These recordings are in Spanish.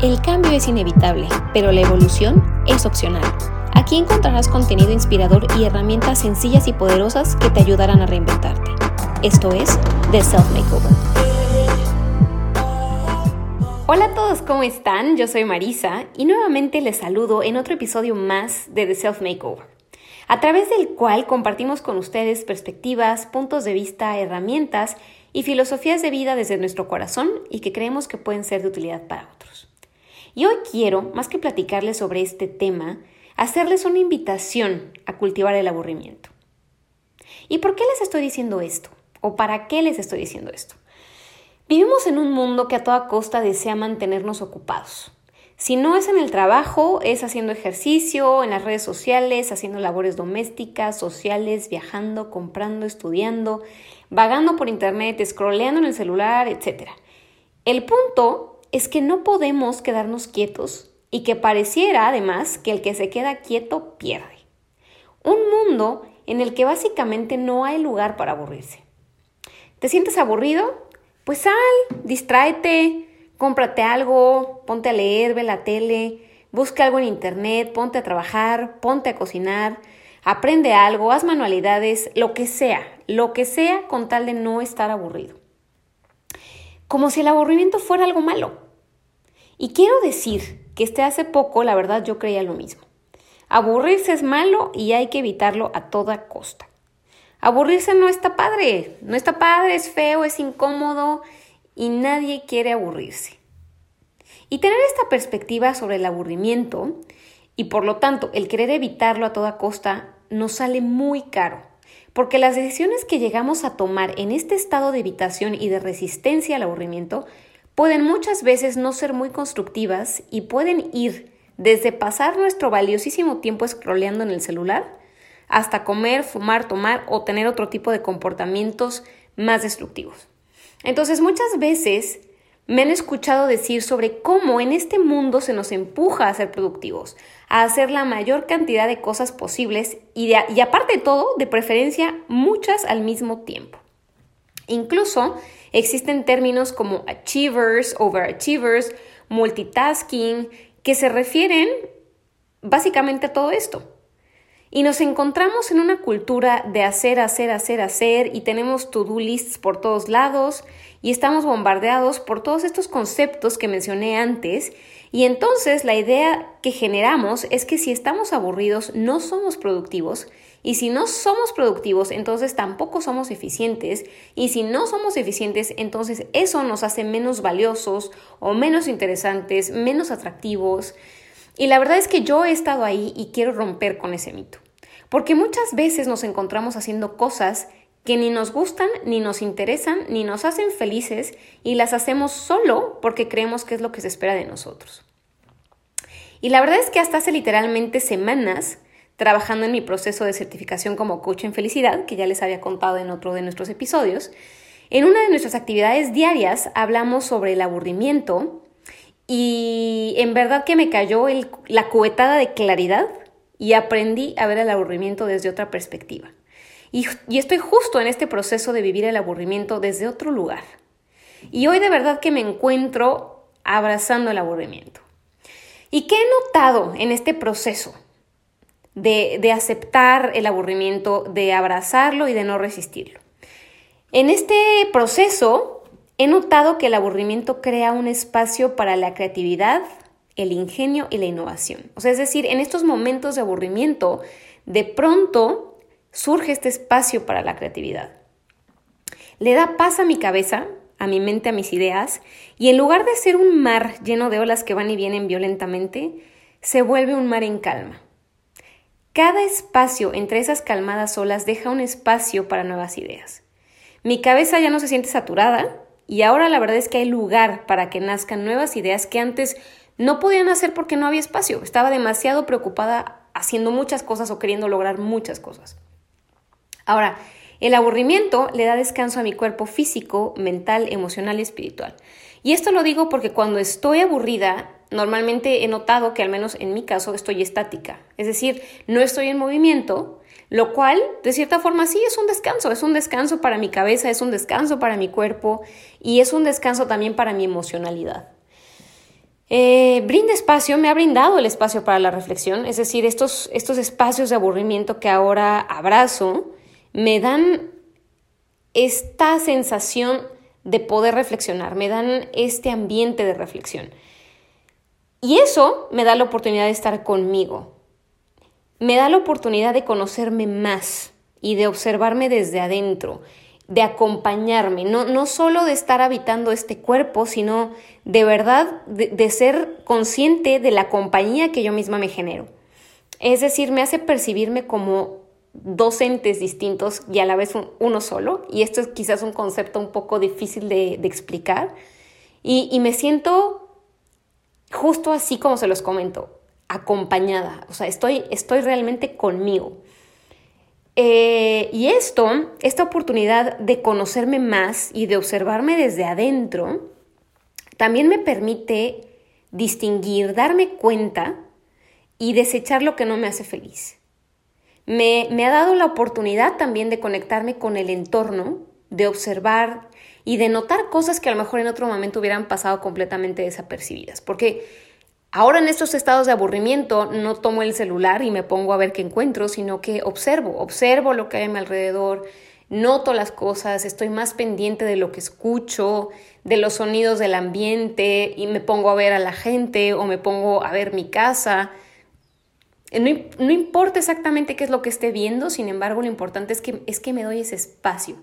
El cambio es inevitable, pero la evolución es opcional. Aquí encontrarás contenido inspirador y herramientas sencillas y poderosas que te ayudarán a reinventarte. Esto es The Self Makeover. Hola a todos, ¿cómo están? Yo soy Marisa y nuevamente les saludo en otro episodio más de The Self Makeover, a través del cual compartimos con ustedes perspectivas, puntos de vista, herramientas y filosofías de vida desde nuestro corazón y que creemos que pueden ser de utilidad para otros. Y hoy quiero, más que platicarles sobre este tema, hacerles una invitación a cultivar el aburrimiento. ¿Y por qué les estoy diciendo esto? ¿O para qué les estoy diciendo esto? Vivimos en un mundo que a toda costa desea mantenernos ocupados. Si no es en el trabajo, es haciendo ejercicio, en las redes sociales, haciendo labores domésticas, sociales, viajando, comprando, estudiando, vagando por internet, scrolleando en el celular, etc. El punto es que no podemos quedarnos quietos y que pareciera además que el que se queda quieto pierde. Un mundo en el que básicamente no hay lugar para aburrirse. ¿Te sientes aburrido? Pues sal, distráete, cómprate algo, ponte a leer, ve la tele, busca algo en internet, ponte a trabajar, ponte a cocinar, aprende algo, haz manualidades, lo que sea, lo que sea con tal de no estar aburrido como si el aburrimiento fuera algo malo. Y quiero decir que este hace poco, la verdad, yo creía lo mismo. Aburrirse es malo y hay que evitarlo a toda costa. Aburrirse no está padre, no está padre, es feo, es incómodo y nadie quiere aburrirse. Y tener esta perspectiva sobre el aburrimiento y por lo tanto el querer evitarlo a toda costa nos sale muy caro porque las decisiones que llegamos a tomar en este estado de evitación y de resistencia al aburrimiento pueden muchas veces no ser muy constructivas y pueden ir desde pasar nuestro valiosísimo tiempo scrolleando en el celular hasta comer, fumar, tomar o tener otro tipo de comportamientos más destructivos. Entonces muchas veces me han escuchado decir sobre cómo en este mundo se nos empuja a ser productivos, a hacer la mayor cantidad de cosas posibles y, y aparte de todo, de preferencia, muchas al mismo tiempo. Incluso existen términos como achievers, overachievers, multitasking, que se refieren básicamente a todo esto. Y nos encontramos en una cultura de hacer, hacer, hacer, hacer y tenemos to-do lists por todos lados y estamos bombardeados por todos estos conceptos que mencioné antes y entonces la idea que generamos es que si estamos aburridos no somos productivos y si no somos productivos entonces tampoco somos eficientes y si no somos eficientes entonces eso nos hace menos valiosos o menos interesantes, menos atractivos. Y la verdad es que yo he estado ahí y quiero romper con ese mito. Porque muchas veces nos encontramos haciendo cosas que ni nos gustan, ni nos interesan, ni nos hacen felices y las hacemos solo porque creemos que es lo que se espera de nosotros. Y la verdad es que hasta hace literalmente semanas trabajando en mi proceso de certificación como coach en felicidad, que ya les había contado en otro de nuestros episodios, en una de nuestras actividades diarias hablamos sobre el aburrimiento y en verdad que me cayó la cuetada de claridad y aprendí a ver el aburrimiento desde otra perspectiva. Y, estoy justo en este proceso de vivir el aburrimiento desde otro lugar. Y hoy de verdad que me encuentro abrazando el aburrimiento. ¿Y qué he notado en este proceso de, aceptar el aburrimiento, de abrazarlo y de no resistirlo? En este proceso he notado que el aburrimiento crea un espacio para la creatividad, el ingenio y la innovación. O sea, es decir, en estos momentos de aburrimiento, de pronto surge este espacio para la creatividad. Le da paz a mi cabeza, a mi mente, a mis ideas, y en lugar de ser un mar lleno de olas que van y vienen violentamente, se vuelve un mar en calma. Cada espacio entre esas calmadas olas deja un espacio para nuevas ideas. Mi cabeza ya no se siente saturada y ahora la verdad es que hay lugar para que nazcan nuevas ideas que antes no podían hacer porque no había espacio. Estaba demasiado preocupada haciendo muchas cosas o queriendo lograr muchas cosas. Ahora, el aburrimiento le da descanso a mi cuerpo físico, mental, emocional y espiritual. Y esto lo digo porque cuando estoy aburrida, normalmente he notado que al menos en mi caso estoy estática. Es decir, no estoy en movimiento, lo cual de cierta forma sí es un descanso. Es un descanso para mi cabeza, es un descanso para mi cuerpo y es un descanso también para mi emocionalidad. Eh, brinda espacio, me ha brindado el espacio para la reflexión, es decir, estos, estos espacios de aburrimiento que ahora abrazo me dan esta sensación de poder reflexionar, me dan este ambiente de reflexión. Y eso me da la oportunidad de estar conmigo, me da la oportunidad de conocerme más y de observarme desde adentro, de acompañarme, no, no solo de estar habitando este cuerpo, sino de verdad de, ser consciente de la compañía que yo misma me genero. Es decir, me hace percibirme como dos entes distintos y a la vez uno solo, y esto es quizás un concepto un poco difícil de, explicar, y, y me siento justo así como se los comento, acompañada, o sea, estoy, estoy realmente conmigo. Eh, y esto, esta oportunidad de conocerme más y de observarme desde adentro, también me permite distinguir, darme cuenta y desechar lo que no me hace feliz. Me, me ha dado la oportunidad también de conectarme con el entorno, de observar y de notar cosas que a lo mejor en otro momento hubieran pasado completamente desapercibidas. Porque Ahora en estos estados de aburrimiento no tomo el celular y me pongo a ver qué encuentro, sino que observo, observo lo que hay a mi alrededor, noto las cosas, estoy más pendiente de lo que escucho, de los sonidos del ambiente y me pongo a ver a la gente o me pongo a ver mi casa. No, no importa exactamente qué es lo que esté viendo, sin embargo lo importante es que, es que me doy ese espacio.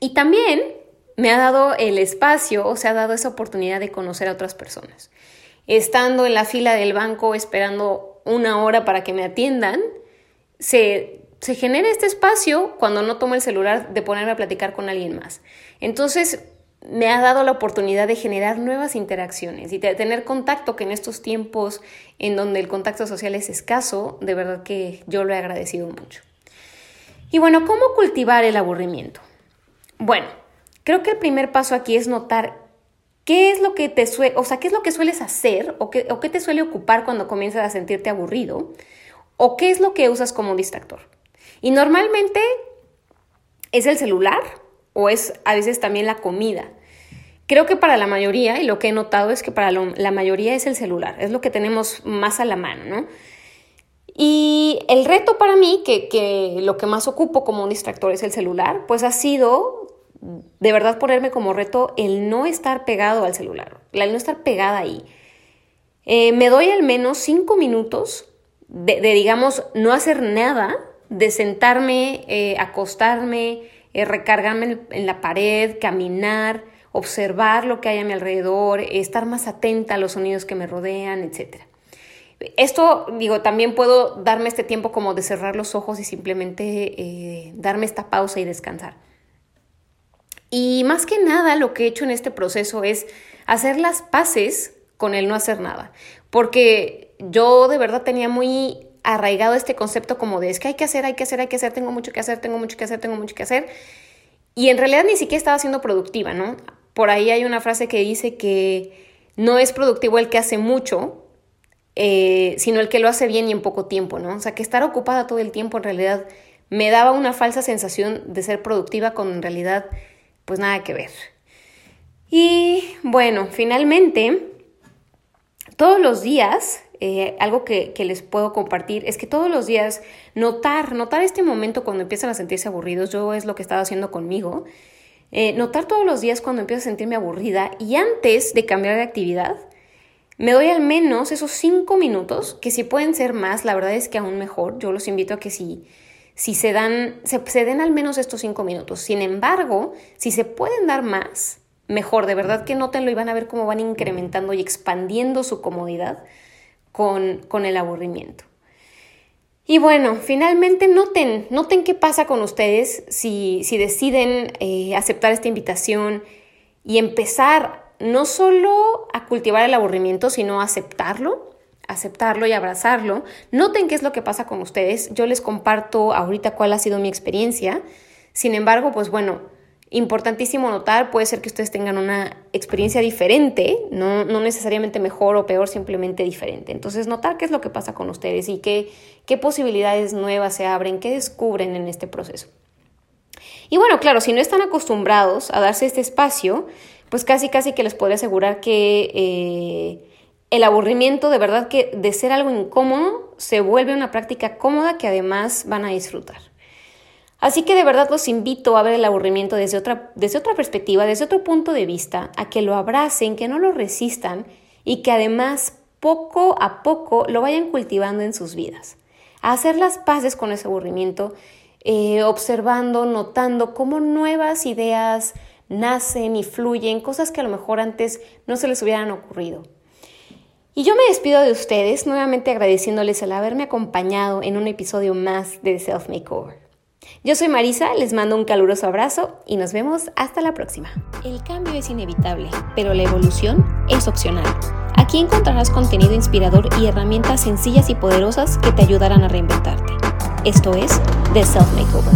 Y también me ha dado el espacio o se ha dado esa oportunidad de conocer a otras personas. Estando en la fila del banco esperando una hora para que me atiendan, se, se genera este espacio cuando no tomo el celular de ponerme a platicar con alguien más. Entonces, me ha dado la oportunidad de generar nuevas interacciones y de tener contacto que en estos tiempos en donde el contacto social es escaso, de verdad que yo lo he agradecido mucho. Y bueno, ¿cómo cultivar el aburrimiento? Bueno, Creo que el primer paso aquí es notar qué es lo que te suele, o sea, qué es lo que sueles hacer o qué, o qué te suele ocupar cuando comienzas a sentirte aburrido o qué es lo que usas como distractor. Y normalmente es el celular o es a veces también la comida. Creo que para la mayoría, y lo que he notado es que para la mayoría es el celular, es lo que tenemos más a la mano, ¿no? Y el reto para mí, que, que, lo que más ocupo como un distractor es el celular, pues ha sido de verdad ponerme como reto el no estar pegado al celular, el no estar pegada ahí. Eh, me doy al menos cinco minutos de, digamos, no hacer nada, de sentarme, eh, acostarme, eh, recargarme en, la pared, caminar, observar lo que hay a mi alrededor, estar más atenta a los sonidos que me rodean, etc. Esto, digo, también puedo darme este tiempo como de cerrar los ojos y simplemente darme esta pausa y descansar. Y más que nada lo que he hecho en este proceso es hacer las paces con el no hacer nada, porque yo de verdad tenía muy arraigado este concepto como de es que hay que hacer, hay que hacer, hay que hacer, tengo mucho que hacer, tengo mucho que hacer, tengo mucho que hacer. Y en realidad ni siquiera estaba siendo productiva, ¿no? Por ahí hay una frase que dice que no es productivo el que hace mucho, eh, sino el que lo hace bien y en poco tiempo, ¿no? O sea, que estar ocupada todo el tiempo en realidad me daba una falsa sensación de ser productiva con en realidad pues nada que ver. Y bueno, finalmente, todos los días, eh, algo que, les puedo compartir es que todos los días notar, notar este momento cuando empiezan a sentirse aburridos, yo es lo que he estado haciendo conmigo, eh, notar todos los días cuando empiezo a sentirme aburrida y antes de cambiar de actividad, me doy al menos esos cinco minutos, que si pueden ser más, la verdad es que aún mejor, yo los invito a que si si se dan, se, den al menos estos cinco minutos. Sin embargo, si se pueden dar más, mejor, de verdad que nótenlo y van a ver cómo van incrementando y expandiendo su comodidad con, con el aburrimiento. Y bueno, finalmente noten, noten qué pasa con ustedes si, si deciden eh, aceptar esta invitación y empezar no solo a cultivar el aburrimiento, sino a aceptarlo aceptarlo y abrazarlo. Noten qué es lo que pasa con ustedes. Yo les comparto ahorita cuál ha sido mi experiencia. Sin embargo, pues bueno, importantísimo notar, puede ser que ustedes tengan una experiencia diferente, no, no, necesariamente mejor o peor, simplemente diferente. Entonces, notar qué es lo que pasa con ustedes y qué, qué posibilidades nuevas se abren, qué descubren en este proceso. Y bueno, claro, si no están acostumbrados a darse este espacio, pues casi casi que les podría asegurar que eh, el aburrimiento de verdad que de ser algo incómodo se vuelve una práctica cómoda que además van a disfrutar. Así que de verdad los invito a ver el aburrimiento desde otra, desde otra perspectiva, desde otro punto de vista, a que lo abracen, que no lo resistan y que además poco a poco lo vayan cultivando en sus vidas. A hacer las paces con ese aburrimiento, eh, observando, notando cómo nuevas ideas nacen y fluyen, cosas que a lo mejor antes no se les hubieran ocurrido. Y yo me despido de ustedes, nuevamente agradeciéndoles el haberme acompañado en un episodio más de Self Makeover. Yo soy Marisa, les mando un caluroso abrazo y nos vemos hasta la próxima. El cambio es inevitable, pero la evolución es opcional. Aquí encontrarás contenido inspirador y herramientas sencillas y poderosas que te ayudarán a reinventarte. Esto es The Self Makeover.